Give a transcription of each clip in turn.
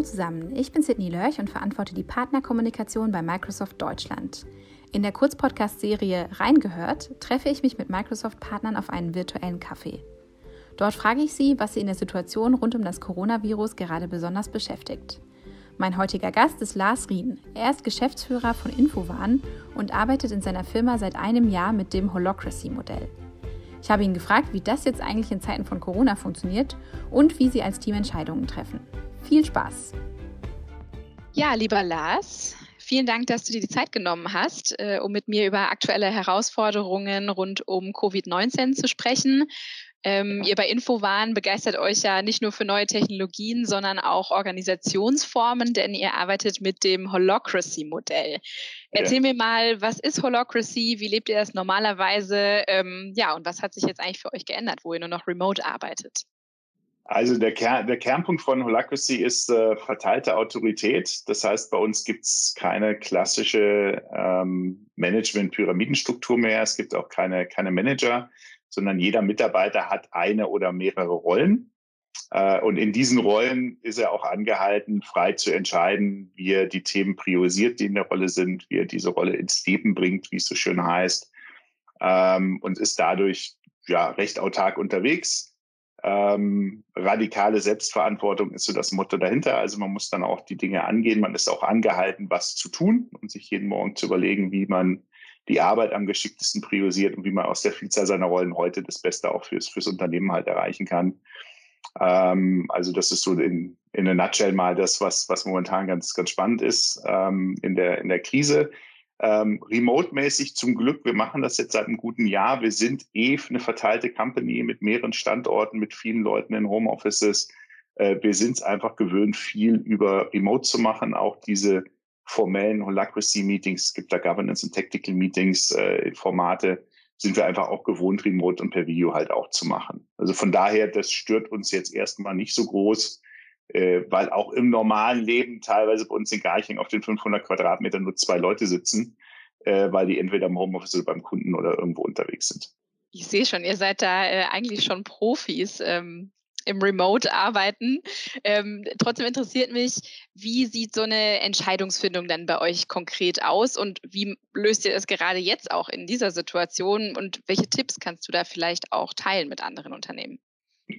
Hallo zusammen, ich bin Sidney Lörch und verantworte die Partnerkommunikation bei Microsoft Deutschland. In der Kurzpodcast-Serie Reingehört treffe ich mich mit Microsoft-Partnern auf einen virtuellen Kaffee. Dort frage ich sie, was sie in der Situation rund um das Coronavirus gerade besonders beschäftigt. Mein heutiger Gast ist Lars Rien. Er ist Geschäftsführer von Infovan und arbeitet in seiner Firma seit einem Jahr mit dem Holocracy-Modell. Ich habe ihn gefragt, wie das jetzt eigentlich in Zeiten von Corona funktioniert und wie sie als Team Entscheidungen treffen. Viel Spaß! Ja, lieber Lars, vielen Dank, dass du dir die Zeit genommen hast, äh, um mit mir über aktuelle Herausforderungen rund um Covid-19 zu sprechen. Ähm, ihr bei Infovan begeistert euch ja nicht nur für neue Technologien, sondern auch Organisationsformen, denn ihr arbeitet mit dem Holocracy-Modell. Erzähl ja. mir mal, was ist Holocracy? Wie lebt ihr das normalerweise? Ähm, ja, und was hat sich jetzt eigentlich für euch geändert, wo ihr nur noch remote arbeitet? Also der, Kern, der Kernpunkt von Holacracy ist äh, verteilte Autorität. Das heißt, bei uns gibt es keine klassische ähm, Management-Pyramidenstruktur mehr. Es gibt auch keine, keine Manager, sondern jeder Mitarbeiter hat eine oder mehrere Rollen. Äh, und in diesen Rollen ist er auch angehalten, frei zu entscheiden, wie er die Themen priorisiert, die in der Rolle sind, wie er diese Rolle ins Leben bringt, wie es so schön heißt, ähm, und ist dadurch ja recht autark unterwegs ähm, radikale Selbstverantwortung ist so das Motto dahinter. Also man muss dann auch die Dinge angehen. Man ist auch angehalten, was zu tun und sich jeden Morgen zu überlegen, wie man die Arbeit am geschicktesten priorisiert und wie man aus der Vielzahl seiner Rollen heute das Beste auch fürs, fürs Unternehmen halt erreichen kann. Ähm, also das ist so in, in a nutshell mal das, was, was momentan ganz, ganz spannend ist ähm, in, der, in der Krise ähm, remote-mäßig zum Glück, wir machen das jetzt seit einem guten Jahr. Wir sind eh eine verteilte Company mit mehreren Standorten, mit vielen Leuten in Homeoffices. Äh, wir sind es einfach gewöhnt, viel über Remote zu machen. Auch diese formellen Holacracy-Meetings, es gibt da Governance und Tactical Meetings, äh, Formate, sind wir einfach auch gewohnt, remote und per Video halt auch zu machen. Also von daher, das stört uns jetzt erstmal nicht so groß äh, weil auch im normalen Leben teilweise bei uns in Garching auf den 500 Quadratmetern nur zwei Leute sitzen, äh, weil die entweder im Homeoffice oder beim Kunden oder irgendwo unterwegs sind. Ich sehe schon, ihr seid da äh, eigentlich schon Profis. Ähm im Remote-Arbeiten. Ähm, trotzdem interessiert mich, wie sieht so eine Entscheidungsfindung dann bei euch konkret aus und wie löst ihr es gerade jetzt auch in dieser Situation und welche Tipps kannst du da vielleicht auch teilen mit anderen Unternehmen?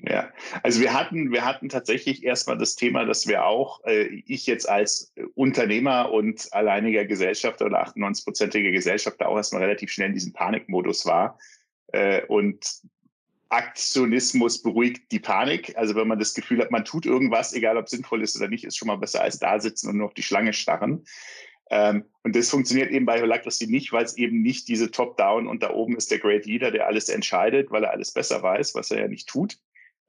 Ja, also wir hatten, wir hatten tatsächlich erstmal das Thema, dass wir auch, äh, ich jetzt als Unternehmer und alleiniger Gesellschafter oder 98-prozentiger Gesellschafter auch erstmal relativ schnell in diesem Panikmodus war. Äh, und Aktionismus beruhigt die Panik. Also wenn man das Gefühl hat, man tut irgendwas, egal ob sinnvoll ist oder nicht, ist schon mal besser als da sitzen und nur auf die Schlange starren. Ähm, und das funktioniert eben bei Holacracy nicht, weil es eben nicht diese Top-Down und da oben ist der Great Leader, der alles entscheidet, weil er alles besser weiß, was er ja nicht tut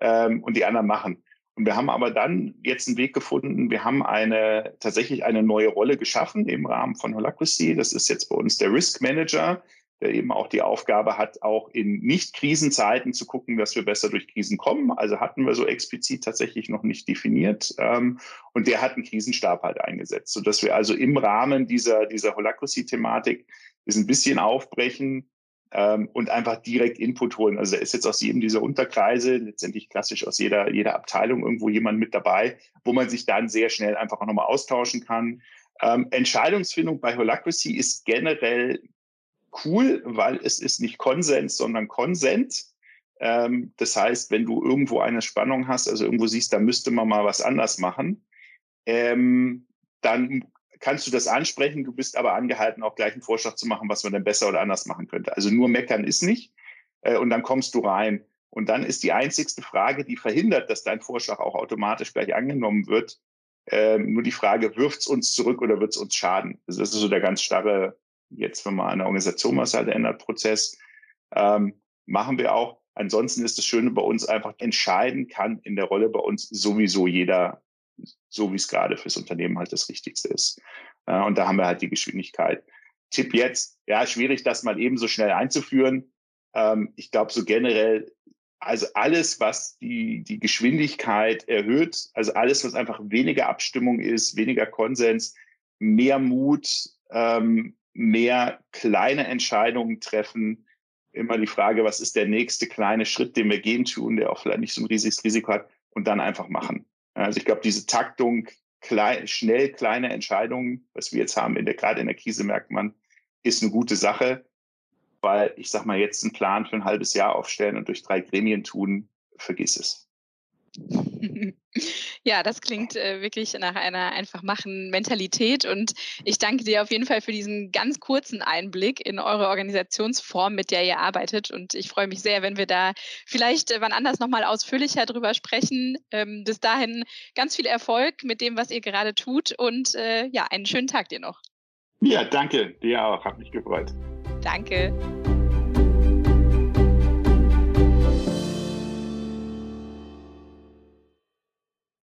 ähm, und die anderen machen. Und wir haben aber dann jetzt einen Weg gefunden. Wir haben eine, tatsächlich eine neue Rolle geschaffen im Rahmen von Holacracy. Das ist jetzt bei uns der Risk Manager, der eben auch die Aufgabe hat, auch in Nicht-Krisenzeiten zu gucken, dass wir besser durch Krisen kommen. Also hatten wir so explizit tatsächlich noch nicht definiert. Ähm, und der hat einen Krisenstab halt eingesetzt, sodass wir also im Rahmen dieser, dieser Holacracy-Thematik das ein bisschen aufbrechen, ähm, und einfach direkt Input holen. Also da ist jetzt aus jedem dieser Unterkreise, letztendlich klassisch aus jeder, jeder Abteilung irgendwo jemand mit dabei, wo man sich dann sehr schnell einfach auch nochmal austauschen kann. Ähm, Entscheidungsfindung bei Holacracy ist generell cool, weil es ist nicht Konsens, sondern Konsent. Ähm, das heißt, wenn du irgendwo eine Spannung hast, also irgendwo siehst, da müsste man mal was anders machen, ähm, dann kannst du das ansprechen, du bist aber angehalten, auch gleich einen Vorschlag zu machen, was man denn besser oder anders machen könnte. Also nur meckern ist nicht. Äh, und dann kommst du rein. Und dann ist die einzigste Frage, die verhindert, dass dein Vorschlag auch automatisch gleich angenommen wird, äh, nur die Frage, wirft es uns zurück oder wird es uns schaden? Also das ist so der ganz starre, jetzt wenn man eine Organisation was halt ändert, Prozess. Ähm, machen wir auch. Ansonsten ist das Schöne bei uns einfach, entscheiden kann in der Rolle bei uns sowieso jeder so wie es gerade fürs Unternehmen halt das Richtigste ist. und da haben wir halt die Geschwindigkeit. Tipp jetzt, ja, schwierig, das mal eben so schnell einzuführen. Ähm, ich glaube, so generell, also alles, was die, die Geschwindigkeit erhöht, also alles, was einfach weniger Abstimmung ist, weniger Konsens, mehr Mut, ähm, mehr kleine Entscheidungen treffen, immer die Frage, was ist der nächste kleine Schritt, den wir gehen tun, der auch vielleicht nicht so ein riesiges Risiko hat, und dann einfach machen. Also ich glaube, diese Taktung klein, schnell kleine Entscheidungen, was wir jetzt haben, in der, gerade in der Krise merkt man, ist eine gute Sache, weil ich sag mal, jetzt einen Plan für ein halbes Jahr aufstellen und durch drei Gremien tun, vergiss es. Ja, das klingt äh, wirklich nach einer einfach machen Mentalität und ich danke dir auf jeden Fall für diesen ganz kurzen Einblick in eure Organisationsform, mit der ihr arbeitet und ich freue mich sehr, wenn wir da vielleicht äh, wann anders nochmal ausführlicher drüber sprechen. Ähm, bis dahin ganz viel Erfolg mit dem, was ihr gerade tut und äh, ja, einen schönen Tag dir noch. Ja, danke, dir auch, hat mich gefreut. Danke.